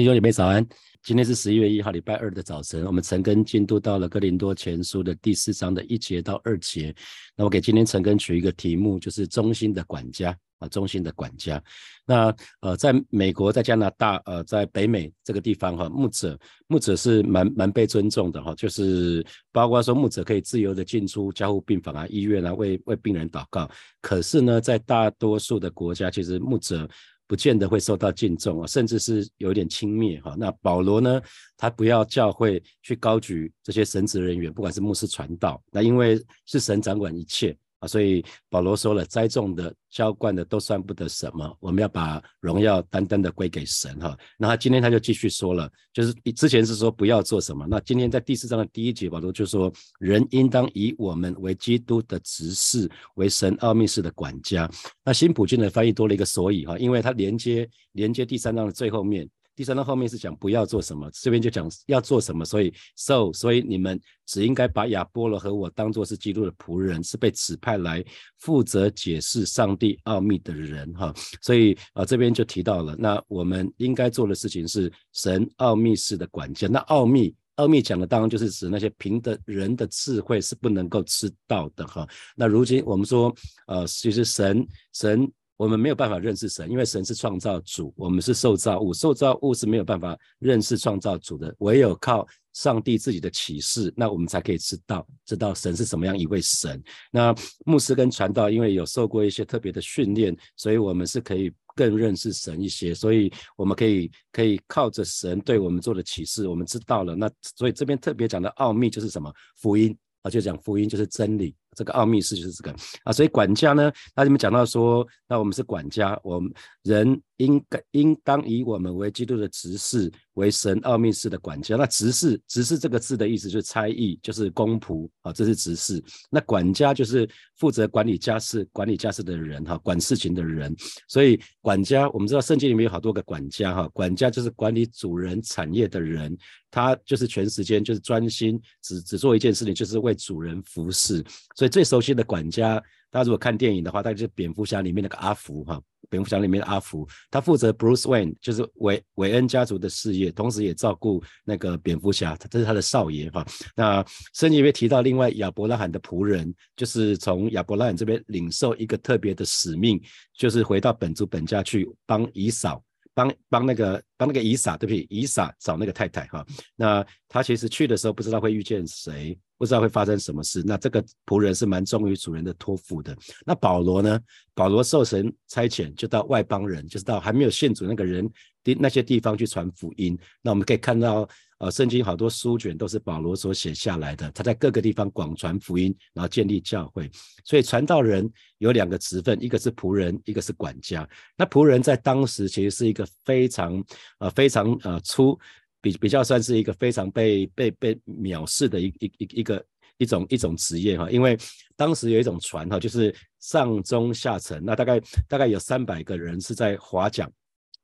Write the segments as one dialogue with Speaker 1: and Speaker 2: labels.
Speaker 1: 弟兄姐妹早安，今天是十一月一号，礼拜二的早晨，我们陈根进度到了哥林多前书的第四章的一节到二节。那我给今天陈根取一个题目，就是中心的管家啊，中心的管家。那呃，在美国，在加拿大，呃，在北美这个地方哈，牧者牧者是蛮蛮被尊重的哈，就是包括说牧者可以自由的进出加护病房啊、医院啊，为为病人祷告。可是呢，在大多数的国家，其实牧者。不见得会受到敬重啊，甚至是有点轻蔑哈。那保罗呢，他不要教会去高举这些神职人员，不管是牧师传道，那因为是神掌管一切。啊，所以保罗说了，栽种的、浇灌的都算不得什么，我们要把荣耀单单的归给神哈。那他今天他就继续说了，就是之前是说不要做什么，那今天在第四章的第一节，保罗就说，人应当以我们为基督的执事，为神奥秘式的管家。那新普京的翻译多了一个所以哈，因为它连接连接第三章的最后面。第三章后面是讲不要做什么，这边就讲要做什么。所以，so，所以你们只应该把亚波罗和我当做是基督的仆人，是被指派来负责解释上帝奥秘的人，哈。所以啊，这边就提到了，那我们应该做的事情是神奥秘式的管家。那奥秘，奥秘讲的当然就是指那些凭的人的智慧是不能够知道的，哈。那如今我们说，呃，其实神，神。我们没有办法认识神，因为神是创造主，我们是受造物，受造物是没有办法认识创造主的，唯有靠上帝自己的启示，那我们才可以知道知道神是什么样一位神。那牧师跟传道因为有受过一些特别的训练，所以我们是可以更认识神一些，所以我们可以可以靠着神对我们做的启示，我们知道了。那所以这边特别讲的奥秘就是什么福音啊，就讲福音就是真理。这个奥秘是就是这个啊，所以管家呢，那你们讲到说，那我们是管家，我们人应该应当以我们为基督的执事，为神奥秘式的管家。那执事，执事这个字的意思就是差役，就是公仆啊，这是执事。那管家就是负责管理家事、管理家事的人哈，管事情的人。所以管家，我们知道圣经里面有好多个管家哈，管家就是管理主人产业的人，他就是全时间就是专心只只做一件事情，就是为主人服侍。所以最熟悉的管家，大家如果看电影的话，大概就是蝙蝠侠里面那个阿福哈。蝙蝠侠里面的阿福，他负责 Bruce Wayne，就是韦韦恩家族的事业，同时也照顾那个蝙蝠侠，这是他的少爷哈。那圣经里面提到另外亚伯拉罕的仆人，就是从亚伯拉罕这边领受一个特别的使命，就是回到本族本家去帮以扫。帮帮那个帮那个以撒，对不起，以撒找那个太太哈。那他其实去的时候不知道会遇见谁，不知道会发生什么事。那这个仆人是蛮忠于主人的托付的。那保罗呢？保罗受神差遣，就到外邦人，就是到还没有信主那个人的那些地方去传福音。那我们可以看到。呃，圣经好多书卷都是保罗所写下来的，他在各个地方广传福音，然后建立教会。所以传道人有两个职分，一个是仆人，一个是管家。那仆人在当时其实是一个非常呃非常呃粗，比比较算是一个非常被被被藐视的一一一一个一种一种职业哈，因为当时有一种船哈，就是上中下层，那大概大概有三百个人是在划桨。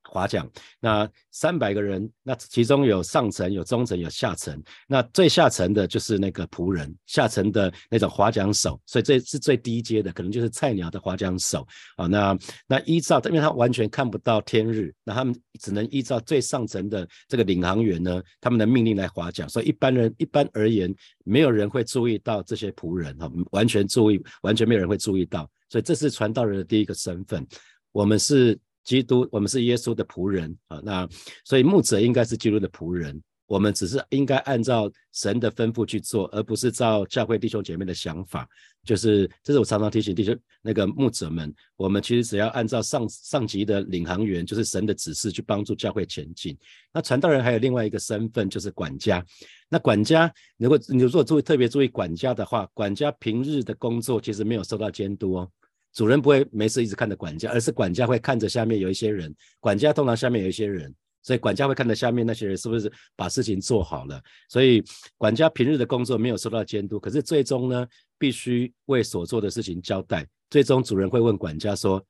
Speaker 1: 划桨，那三百个人，那其中有上层、有中层、有下层。那最下层的就是那个仆人，下层的那种划桨手，所以这是最低阶的，可能就是菜鸟的划桨手啊。那那依照，因为他完全看不到天日，那他们只能依照最上层的这个领航员呢，他们的命令来划桨。所以一般人一般而言，没有人会注意到这些仆人哈，完全注意，完全没有人会注意到。所以这是传道人的第一个身份，我们是。基督，我们是耶稣的仆人啊，那所以牧者应该是基督的仆人，我们只是应该按照神的吩咐去做，而不是照教会弟兄姐妹的想法。就是这是我常常提醒弟兄那个牧者们，我们其实只要按照上上级的领航员，就是神的指示去帮助教会前进。那传道人还有另外一个身份，就是管家。那管家，如果你如果注意特别注意管家的话，管家平日的工作其实没有受到监督哦。主人不会没事一直看着管家，而是管家会看着下面有一些人。管家通常下面有一些人，所以管家会看着下面那些人是不是把事情做好了。所以管家平日的工作没有受到监督，可是最终呢，必须为所做的事情交代。最终主人会问管家说：“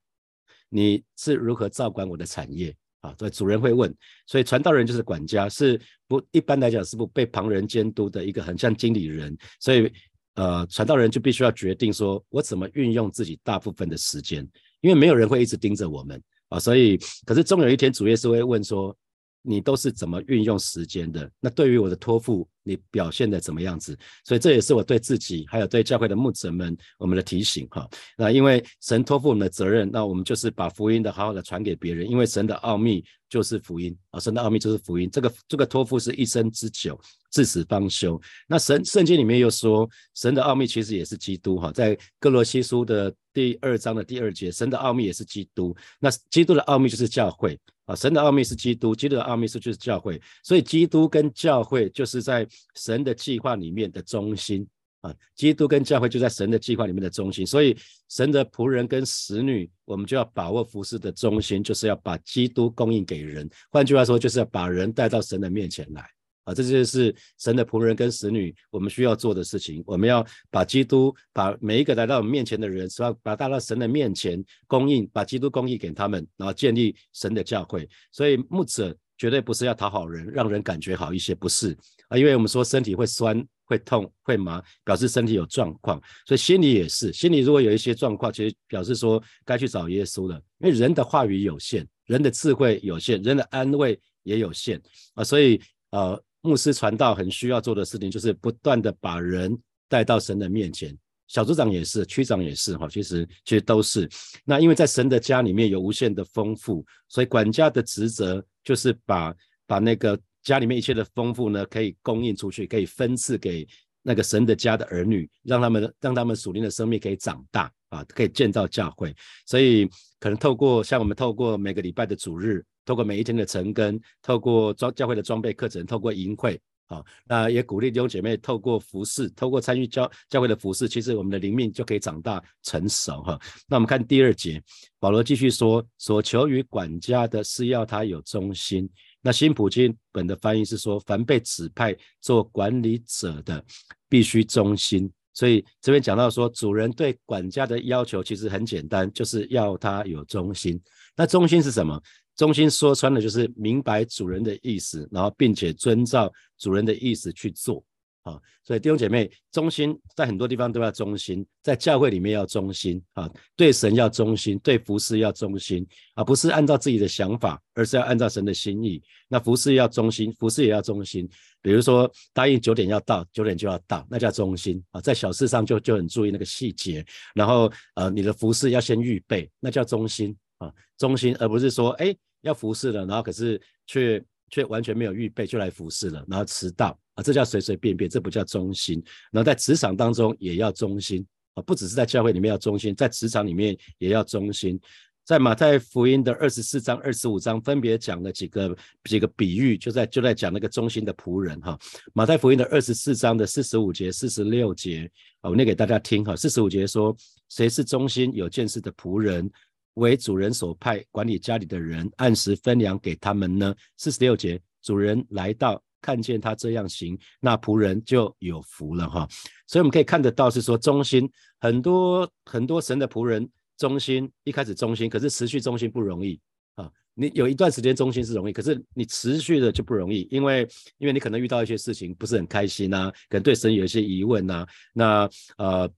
Speaker 1: 你是如何照管我的产业？”啊，所以主人会问。所以传道人就是管家，是不一般来讲是不被旁人监督的一个很像经理人。所以。呃，传道人就必须要决定说，我怎么运用自己大部分的时间，因为没有人会一直盯着我们啊，所以，可是终有一天主耶稣会问说，你都是怎么运用时间的？那对于我的托付，你表现的怎么样子？所以这也是我对自己，还有对教会的牧者们，我们的提醒哈。那因为神托付我们的责任，那我们就是把福音的好好的传给别人。因为神的奥秘就是福音啊，神的奥秘就是福音。这个这个托付是一生之久，至死方休。那神圣经里面又说，神的奥秘其实也是基督哈，在哥罗西书的第二章的第二节，神的奥秘也是基督。那基督的奥秘就是教会。啊，神的奥秘是基督，基督的奥秘是就是教会，所以基督跟教会就是在神的计划里面的中心啊，基督跟教会就在神的计划里面的中心，所以神的仆人跟使女，我们就要把握服饰的中心，就是要把基督供应给人，换句话说，就是要把人带到神的面前来。啊，这就是神的仆人跟使女，我们需要做的事情。我们要把基督，把每一个来到我们面前的人，是要把带到神的面前，供应，把基督供应给他们，然后建立神的教会。所以牧者绝对不是要讨好人，让人感觉好一些，不是啊。因为我们说身体会酸、会痛、会麻，表示身体有状况。所以心里也是，心里如果有一些状况，其实表示说该去找耶稣了。因为人的话语有限，人的智慧有限，人的安慰也有限啊。所以呃。牧师传道很需要做的事情，就是不断的把人带到神的面前。小组长也是，区长也是，哈，其实其实都是。那因为在神的家里面有无限的丰富，所以管家的职责就是把把那个家里面一切的丰富呢，可以供应出去，可以分赐给那个神的家的儿女，让他们让他们属灵的生命可以长大啊，可以建造教会。所以可能透过像我们透过每个礼拜的主日。透过每一天的晨更，透过装教会的装备课程，透过营会，好，那也鼓励弟兄姐妹透过服饰，透过参与教教会的服饰，其实我们的灵命就可以长大成熟哈。那我们看第二节，保罗继续说，所求于管家的是要他有忠心。那新普京本的翻译是说，凡被指派做管理者的，必须忠心。所以这边讲到说，主人对管家的要求其实很简单，就是要他有忠心。那忠心是什么？忠心说穿了就是明白主人的意思，然后并且遵照主人的意思去做啊。所以弟兄姐妹，忠心在很多地方都要忠心，在教会里面要忠心啊，对神要忠心，对服侍要忠心啊，不是按照自己的想法，而是要按照神的心意。那服侍要忠心，服侍也要忠心。比如说答应九点要到，九点就要到，那叫忠心啊。在小事上就就很注意那个细节，然后呃，你的服侍要先预备，那叫忠心啊，忠心，而不是说哎。要服侍了，然后可是却却完全没有预备就来服侍了，然后迟到啊，这叫随随便便，这不叫忠心。然后在职场当中也要忠心啊，不只是在教会里面要忠心，在职场里面也要忠心。在马太福音的二十四章、二十五章分别讲了几个几个比喻，就在就在讲那个忠心的仆人哈。马太福音的二十四章的四十五节、四十六节，我念给大家听哈。四十五节说：谁是忠心有见识的仆人？为主人所派管理家里的人，按时分粮给他们呢。四十六节，主人来到，看见他这样行，那仆人就有福了哈。所以我们可以看得到，是说忠心很多很多神的仆人忠心，一开始忠心，可是持续忠心不容易啊。你有一段时间忠心是容易，可是你持续的就不容易，因为因为你可能遇到一些事情不是很开心呐，可能对神有一些疑问呐，那呃。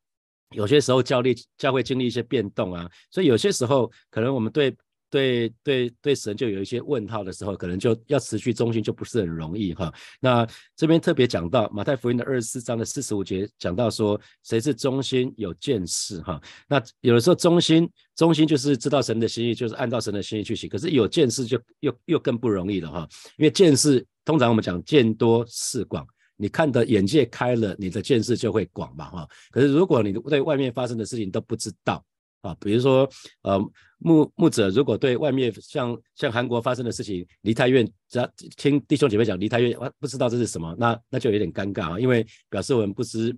Speaker 1: 有些时候教力教会经历一些变动啊，所以有些时候可能我们对对对对神就有一些问号的时候，可能就要持续忠心就不是很容易哈。那这边特别讲到马太福音的二十四章的四十五节，讲到说谁是忠心有见识哈。那有的时候忠心忠心就是知道神的心意，就是按照神的心意去行。可是有见识就又又更不容易了哈，因为见识通常我们讲见多识广。你看的眼界开了，你的见识就会广嘛，哈。可是如果你对外面发生的事情都不知道啊，比如说，呃。牧牧者如果对外面像像韩国发生的事情离太远，只要听弟兄姐妹讲离太远，不知道这是什么，那那就有点尴尬啊，因为表示我们不知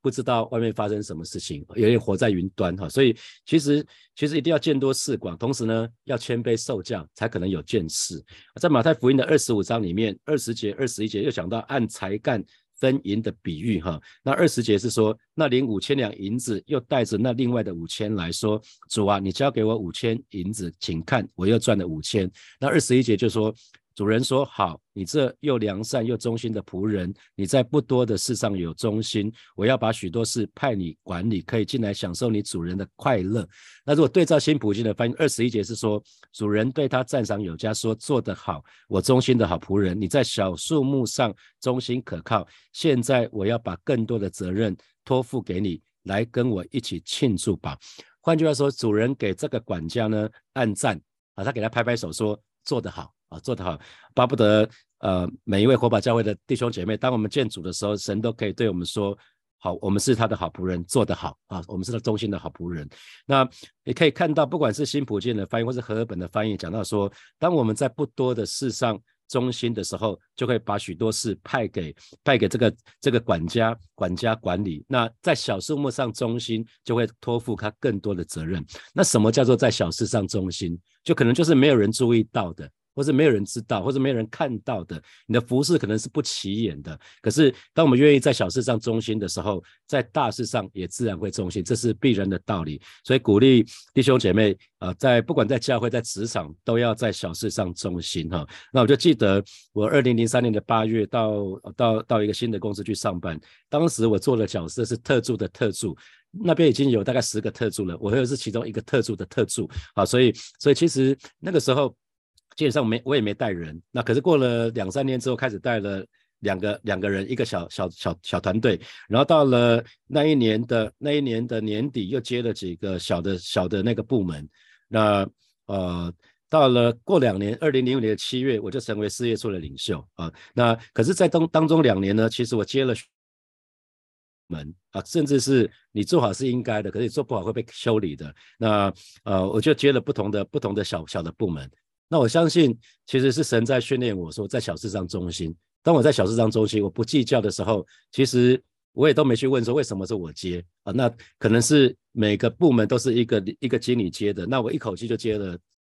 Speaker 1: 不知道外面发生什么事情，有点活在云端哈。所以其实其实一定要见多识广，同时呢要谦卑受教，才可能有见识。在马太福音的二十五章里面，二十节、二十一节又讲到按才干。分银的比喻哈，那二十节是说，那领五千两银子，又带着那另外的五千来说，主啊，你交给我五千银子，请看，我又赚了五千。那二十一节就说，主人说：“好，你这又良善又忠心的仆人，你在不多的事上有忠心，我要把许多事派你管理，可以进来享受你主人的快乐。”那如果对照新普京的翻译，二十一节是说，主人对他赞赏有加，说：“做得好，我忠心的好仆人，你在小数目上忠心可靠。现在我要把更多的责任托付给你，来跟我一起庆祝吧。”换句话说，主人给这个管家呢按赞啊，他给他拍拍手说：“做得好。”啊，做得好，巴不得呃每一位火把教会的弟兄姐妹，当我们建主的时候，神都可以对我们说，好，我们是他的好仆人，做得好啊，我们是他忠心的好仆人。那你可以看到，不管是新普建的翻译，或是和合本的翻译，讲到说，当我们在不多的事上忠心的时候，就会把许多事派给派给这个这个管家管家管理。那在小数目上忠心，就会托付他更多的责任。那什么叫做在小事上忠心？就可能就是没有人注意到的。或是没有人知道，或是没有人看到的，你的服饰可能是不起眼的。可是，当我们愿意在小事上忠心的时候，在大事上也自然会忠心，这是必然的道理。所以，鼓励弟兄姐妹啊，在不管在教会、在职场，都要在小事上忠心哈。那我就记得，我二零零三年的八月到到到一个新的公司去上班，当时我做的角色是特助的特助，那边已经有大概十个特助了，我又是其中一个特助的特助啊。所以，所以其实那个时候。基本上没我也没带人，那可是过了两三年之后开始带了两个两个人，一个小小小小团队，然后到了那一年的那一年的年底又接了几个小的小的那个部门，那呃到了过两年，二零零五年的七月我就成为事业处的领袖。啊，那可是，在当当中两年呢，其实我接了门。啊，甚至是你做好是应该的，可是你做不好会被修理的，那呃我就接了不同的不同的小小的部门。那我相信，其实是神在训练我说，在小事上忠心。当我在小事上忠心，我不计较的时候，其实我也都没去问说为什么是我接啊？那可能是每个部门都是一个一个经理接的，那我一口气就接了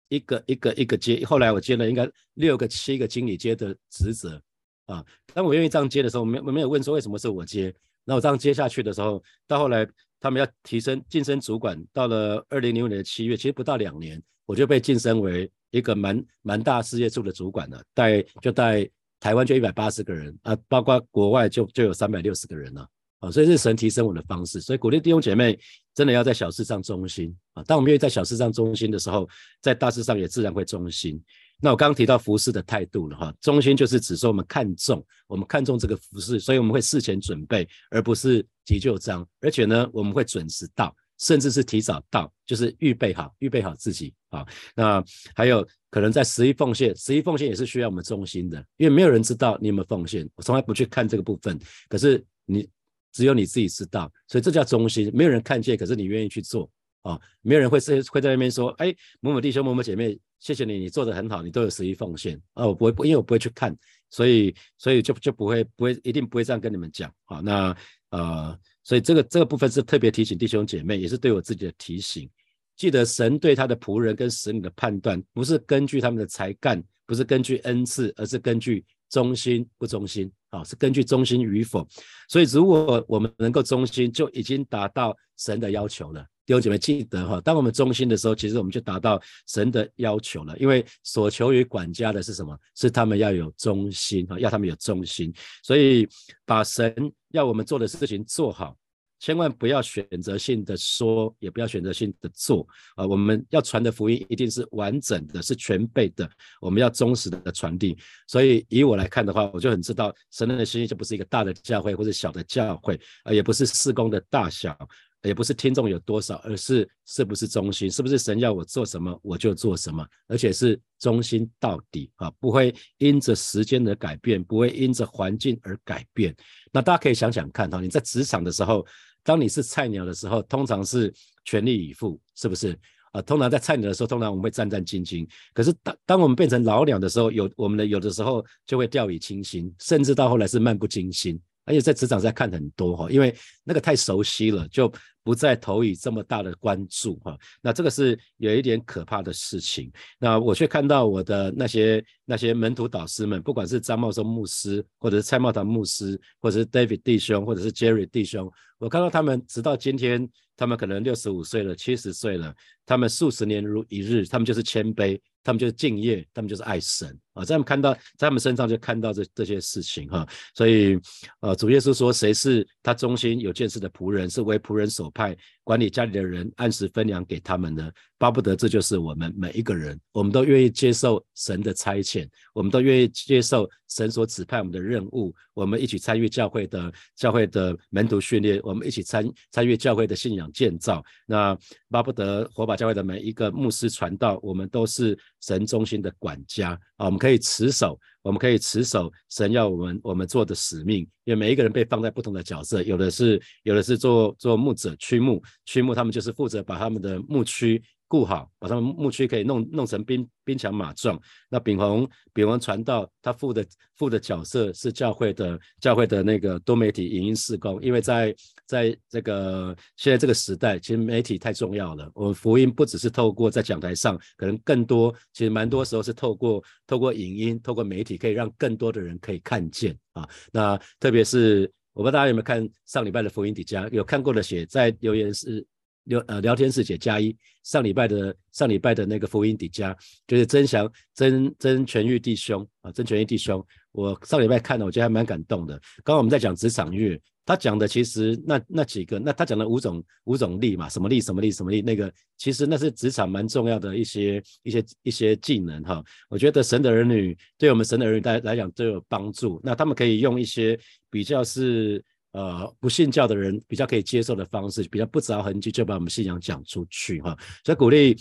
Speaker 1: 一个一个一个接。后来我接了应该六个七个经理接的职责啊。当我愿意这样接的时候，没没有问说为什么是我接。那我这样接下去的时候，到后来他们要提升晋升主管，到了二零零五年的七月，其实不到两年，我就被晋升为。一个蛮蛮大事业处的主管呢，带就带台湾就一百八十个人啊，包括国外就就有三百六十个人了啊，所以是神提升我的方式，所以鼓励弟兄姐妹真的要在小事上忠心啊。当我们愿意在小事上忠心的时候，在大事上也自然会忠心。那我刚刚提到服饰的态度了哈，忠心就是指说我们看重我们看重这个服饰，所以我们会事前准备，而不是急就章，而且呢我们会准时到。甚至是提早到，就是预备好，预备好自己啊。那还有可能在十一奉献，十一奉献也是需要我们忠心的，因为没有人知道你有没有奉献，我从来不去看这个部分。可是你只有你自己知道，所以这叫忠心。没有人看见，可是你愿意去做啊。没有人会是会在那边说，哎，某某弟兄、某某姐妹，谢谢你，你做的很好，你都有十一奉献啊。我不会，因为我不会去看，所以所以就就不会不会一定不会这样跟你们讲啊。那呃。所以这个这个部分是特别提醒弟兄姐妹，也是对我自己的提醒。记得神对他的仆人跟使女的判断，不是根据他们的才干，不是根据恩赐，而是根据忠心不忠心啊，是根据忠心与否。所以如果我们能够忠心，就已经达到神的要求了。弟兄姐妹记得哈，当我们忠心的时候，其实我们就达到神的要求了。因为所求于管家的是什么？是他们要有忠心啊，要他们有忠心。所以把神要我们做的事情做好，千万不要选择性的说，也不要选择性的做啊。我们要传的福音一定是完整的，是全备的。我们要忠实的传递。所以以我来看的话，我就很知道神人的心意就不是一个大的教会或者小的教会啊，也不是事工的大小。也不是听众有多少，而是是不是忠心，是不是神要我做什么我就做什么，而且是忠心到底啊，不会因着时间的改变，不会因着环境而改变。那大家可以想想看哈，你在职场的时候，当你是菜鸟的时候，通常是全力以赴，是不是啊？通常在菜鸟的时候，通常我们会战战兢兢。可是当当我们变成老鸟的时候，有我们的有的时候就会掉以轻心，甚至到后来是漫不经心。而且在职场在看很多哈，因为那个太熟悉了，就不再投以这么大的关注哈。那这个是有一点可怕的事情。那我却看到我的那些那些门徒导师们，不管是张茂松牧师，或者是蔡茂堂牧师，或者是 David 弟兄，或者是 Jerry 弟兄，我看到他们直到今天，他们可能六十五岁了，七十岁了，他们数十年如一日，他们就是谦卑。他们就是敬业，他们就是爱神啊，在他们看到，在他们身上就看到这这些事情哈，所以呃，主耶稣说，谁是他忠心有见识的仆人，是为仆人所派，管理家里的人，按时分粮给他们呢？巴不得这就是我们每一个人，我们都愿意接受神的差遣，我们都愿意接受神所指派我们的任务，我们一起参与教会的教会的门徒训练，我们一起参参与教会的信仰建造。那巴不得火把教会的每一个牧师传道，我们都是神中心的管家啊，我们可以持守，我们可以持守神要我们我们做的使命，因为每一个人被放在不同的角色，有的是有的是做做牧者驱牧，驱牧他们就是负责把他们的牧区。顾好，把他们牧区可以弄弄成兵兵强马壮。那炳宏炳宏传道，他负的负的角色是教会的教会的那个多媒体影音事工。因为在在这个现在这个时代，其实媒体太重要了。我们福音不只是透过在讲台上，可能更多，其实蛮多时候是透过透过影音，透过媒体，可以让更多的人可以看见啊。那特别是我不知道大家有没有看上礼拜的福音底下有看过的写在留言是。聊呃聊天室写加一，上礼拜的上礼拜的那个福音底加，就是曾祥曾曾全玉弟兄啊，曾全玉弟兄，我上礼拜看了，我觉得还蛮感动的。刚刚我们在讲职场乐，他讲的其实那那几个，那他讲的五种五种力嘛，什么力什么力什么力，那个其实那是职场蛮重要的一些一些一些技能哈。我觉得神的儿女对我们神的儿女来来讲都有帮助，那他们可以用一些比较是。呃，不信教的人比较可以接受的方式，比较不着痕迹就把我们信仰讲出去哈。所以鼓励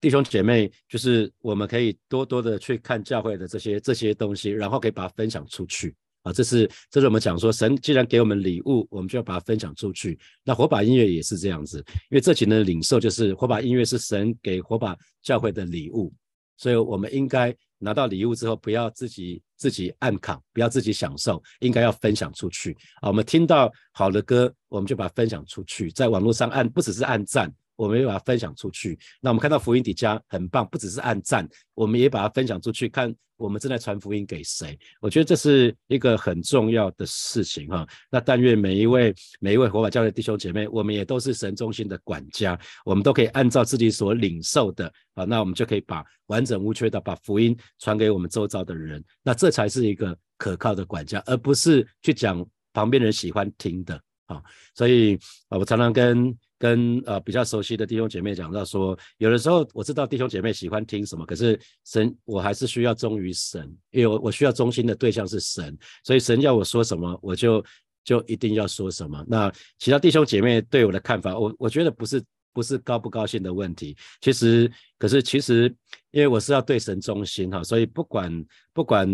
Speaker 1: 弟兄姐妹，就是我们可以多多的去看教会的这些这些东西，然后可以把它分享出去啊。这是这是我们讲说，神既然给我们礼物，我们就要把它分享出去。那火把音乐也是这样子，因为这几年的领受就是火把音乐是神给火把教会的礼物，所以我们应该。拿到礼物之后，不要自己自己暗扛，不要自己享受，应该要分享出去啊！我们听到好的歌，我们就把它分享出去，在网络上按，不只是按赞。我们也把它分享出去。那我们看到福音底下很棒，不只是按赞，我们也把它分享出去，看我们正在传福音给谁。我觉得这是一个很重要的事情哈。那但愿每一位每一位活法教会弟兄姐妹，我们也都是神中心的管家，我们都可以按照自己所领受的啊，那我们就可以把完整无缺的把福音传给我们周遭的人。那这才是一个可靠的管家，而不是去讲旁边人喜欢听的啊。所以啊，我常常跟跟呃比较熟悉的弟兄姐妹讲到说，有的时候我知道弟兄姐妹喜欢听什么，可是神我还是需要忠于神，因为我我需要忠心的对象是神，所以神要我说什么，我就就一定要说什么。那其他弟兄姐妹对我的看法，我我觉得不是。不是高不高兴的问题，其实，可是其实，因为我是要对神忠心哈，所以不管不管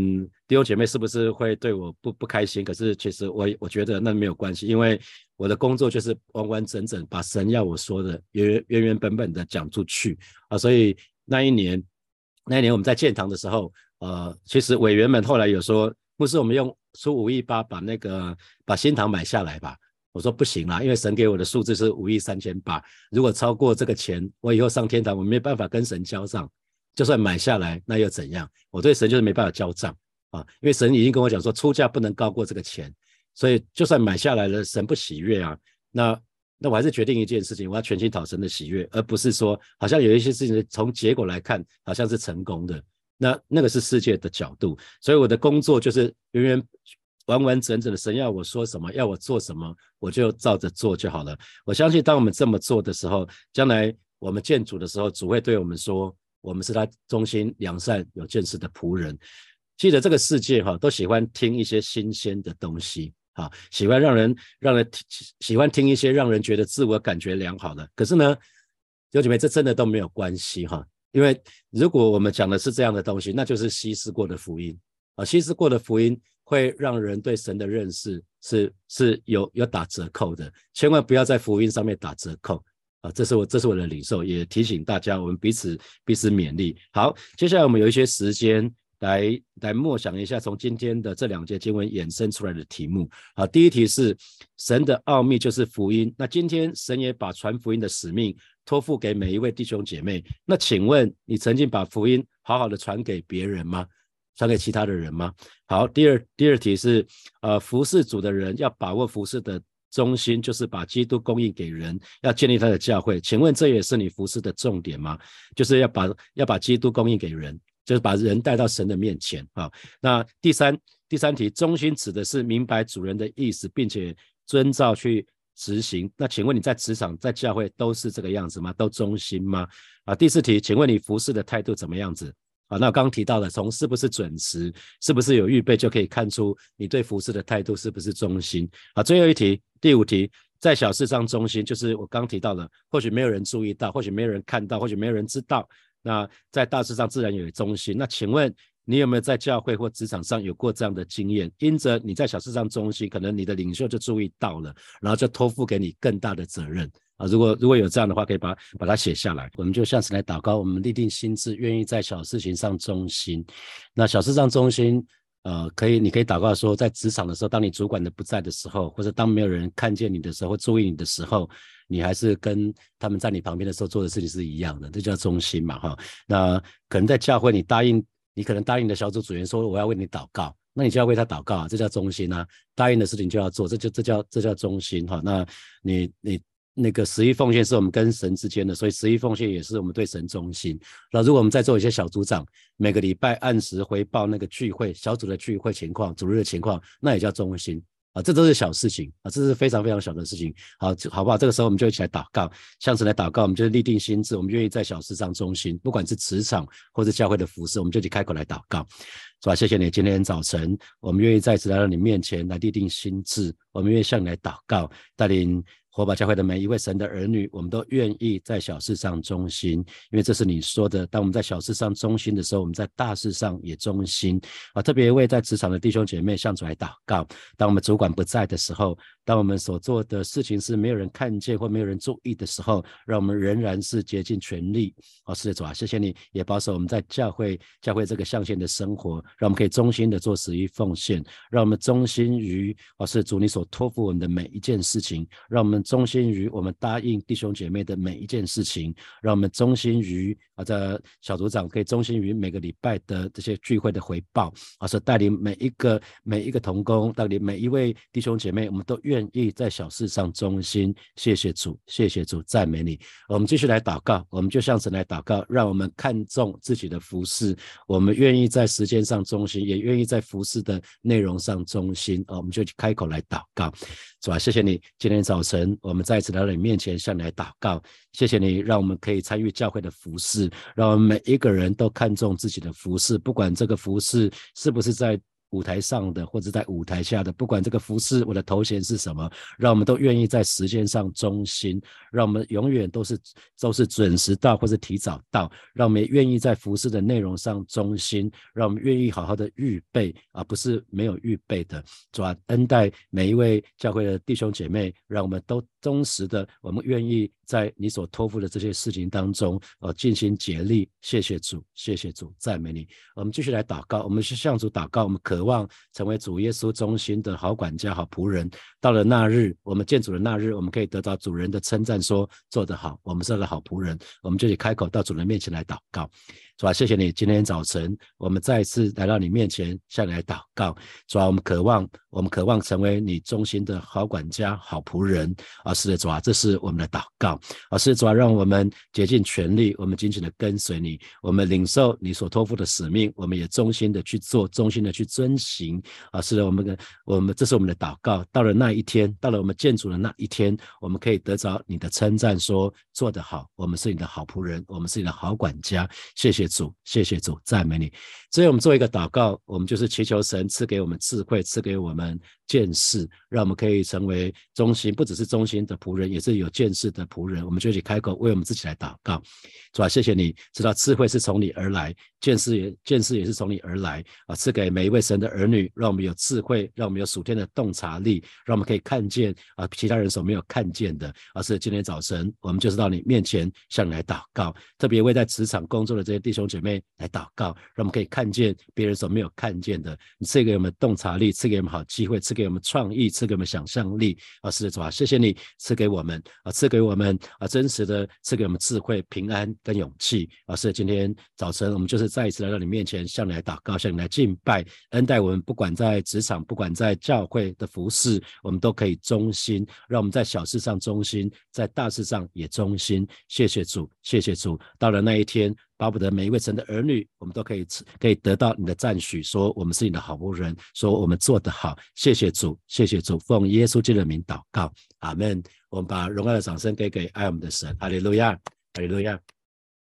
Speaker 1: 弟兄姐妹是不是会对我不不开心，可是其实我我觉得那没有关系，因为我的工作就是完完整整把神要我说的原原原本本的讲出去啊，所以那一年那一年我们在建堂的时候，呃，其实委员们后来有说，不是我们用出五亿八把那个把新堂买下来吧。我说不行啦，因为神给我的数字是五亿三千八，如果超过这个钱，我以后上天堂我没办法跟神交账。就算买下来，那又怎样？我对神就是没办法交账啊，因为神已经跟我讲说，出价不能高过这个钱，所以就算买下来了，神不喜悦啊。那那我还是决定一件事情，我要全心讨神的喜悦，而不是说好像有一些事情从结果来看好像是成功的，那那个是世界的角度。所以我的工作就是永远。完完整整的神要我说什么，要我做什么，我就照着做就好了。我相信，当我们这么做的时候，将来我们见主的时候，主会对我们说：“我们是他忠心良善有见识的仆人。”记得这个世界哈，都喜欢听一些新鲜的东西啊，喜欢让人让人喜欢听一些让人觉得自我感觉良好的。可是呢，弟兄姐妹，这真的都没有关系哈，因为如果我们讲的是这样的东西，那就是稀释过的福音啊，稀释过的福音。会让人对神的认识是是有有打折扣的，千万不要在福音上面打折扣啊！这是我这是我的领受，也提醒大家，我们彼此彼此勉励。好，接下来我们有一些时间来来默想一下，从今天的这两节经文衍生出来的题目。好，第一题是神的奥秘就是福音。那今天神也把传福音的使命托付给每一位弟兄姐妹。那请问你曾经把福音好好的传给别人吗？传给其他的人吗？好，第二第二题是，呃，服侍主的人要把握服侍的中心，就是把基督供应给人，要建立他的教会。请问这也是你服侍的重点吗？就是要把要把基督供应给人，就是把人带到神的面前啊。那第三第三题，中心指的是明白主人的意思，并且遵照去执行。那请问你在职场、在教会都是这个样子吗？都忠心吗？啊，第四题，请问你服侍的态度怎么样子？啊，那我刚刚提到的，从是不是准时，是不是有预备，就可以看出你对服侍的态度是不是忠心。好，最后一题，第五题，在小事上忠心，就是我刚提到的，或许没有人注意到，或许没有人看到，或许没有人知道。那在大事上自然有忠心。那请问你有没有在教会或职场上有过这样的经验？因着你在小事上忠心，可能你的领袖就注意到了，然后就托付给你更大的责任。啊，如果如果有这样的话，可以把把它写下来。我们就向神来祷告，我们立定心志，愿意在小事情上忠心。那小事上忠心，呃，可以，你可以祷告说，在职场的时候，当你主管的不在的时候，或者当没有人看见你的时候，注意你的时候，你还是跟他们在你旁边的时候做的事情是一样的，这叫忠心嘛，哈。那可能在教会，你答应，你可能答应的小组组员说我要为你祷告，那你就要为他祷告，这叫忠心啊。答应的事情就要做，这就这叫这叫忠心哈。那你你。那个十一奉献是我们跟神之间的，所以十一奉献也是我们对神忠心。那如果我们在做一些小组长，每个礼拜按时回报那个聚会小组的聚会情况、主日的情况，那也叫忠心啊。这都是小事情啊，这是非常非常小的事情。好，好不好？这个时候我们就一起来祷告，向神来祷告。我们就立定心志，我们愿意在小事上忠心，不管是职场或者教会的服饰，我们就去开口来祷告，是吧？谢谢你，今天早晨我们愿意再次来到你面前来立定心志，我们愿意向你来祷告，带领。火把教会的每一位神的儿女，我们都愿意在小事上忠心，因为这是你说的。当我们在小事上忠心的时候，我们在大事上也忠心啊！特别为在职场的弟兄姐妹向主来祷告。当我们主管不在的时候，当我们所做的事情是没有人看见或没有人注意的时候，让我们仍然是竭尽全力啊！是的，主啊，谢谢你也保守我们在教会教会这个象限的生活，让我们可以忠心的做十一奉献，让我们忠心于啊，是主你所托付我们的每一件事情，让我们。忠心于我们答应弟兄姐妹的每一件事情，让我们忠心于啊，这小组长可以忠心于每个礼拜的这些聚会的回报，啊，是带领每一个每一个同工，带领每一位弟兄姐妹，我们都愿意在小事上忠心。谢谢主，谢谢主，赞美你。我们继续来祷告，我们就向神来祷告，让我们看重自己的服饰，我们愿意在时间上忠心，也愿意在服饰的内容上忠心。啊，我们就开口来祷告，是吧？谢谢你，今天早晨。我们再一次来到你面前，向你来祷告。谢谢你，让我们可以参与教会的服饰，让我们每一个人都看重自己的服饰，不管这个服饰是不是在。舞台上的或者在舞台下的，不管这个服饰我的头衔是什么，让我们都愿意在时间上忠心，让我们永远都是都是准时到或者提早到，让我们愿意在服饰的内容上忠心，让我们愿意好好的预备，而不是没有预备的。主，恩待每一位教会的弟兄姐妹，让我们都忠实的，我们愿意在你所托付的这些事情当中，呃，尽心竭力。谢谢主，谢谢主，赞美你。我们继续来祷告，我们是向主祷告，我们。渴望成为主耶稣中心的好管家、好仆人。到了那日，我们见主的那日，我们可以得到主人的称赞，说做得好，我们是个好仆人。我们就得开口到主人面前来祷告。主啊，谢谢你！今天早晨，我们再一次来到你面前，向你来祷告。主啊，我们渴望，我们渴望成为你忠心的好管家、好仆人。啊，是的，主啊，这是我们的祷告。啊，是的主啊，让我们竭尽全力，我们紧紧的跟随你，我们领受你所托付的使命，我们也忠心的去做，忠心的去遵行。啊，是的，我们的，我们这是我们的祷告。到了那一天，到了我们建主的那一天，我们可以得着你的称赞，说做得好，我们是你的好仆人，我们是你的好管家。谢谢。主，谢谢主，赞美你。所以，我们做一个祷告，我们就是祈求神赐给我们智慧，赐给我们们见识，让我们可以成为忠心，不只是忠心的仆人，也是有见识的仆人。我们就一起开口为我们自己来祷告，主啊，谢谢你，知道智慧是从你而来，见识也见识也是从你而来啊，赐给每一位神的儿女，让我们有智慧，让我们有属天的洞察力，让我们可以看见啊，其他人所没有看见的。而是今天早晨，我们就是到你面前向你来祷告，特别为在职场工作的这些弟兄。兄姐妹来祷告，让我们可以看见别人所没有看见的。你赐给我们洞察力，赐给我们好机会，赐给我们创意，赐给我们想象力。啊，是的，主啊，谢谢你赐给我们啊，赐给我们啊，真实的赐给我们智慧、平安跟勇气。啊，是今天早晨我们就是再一次来到你面前，向你来祷告，向你来敬拜，恩待我们。不管在职场，不管在教会的服饰，我们都可以忠心。让我们在小事上忠心，在大事上也忠心。谢谢主，谢谢主。到了那一天。巴不得每一位神的儿女，我们都可以吃可以得到你的赞许，说我们是你的好仆人，说我们做得好。谢谢主，谢谢主，奉耶稣基督的名祷告，阿门。我们把荣耀的掌声给给爱我们的神，哈利路亚，哈利路亚。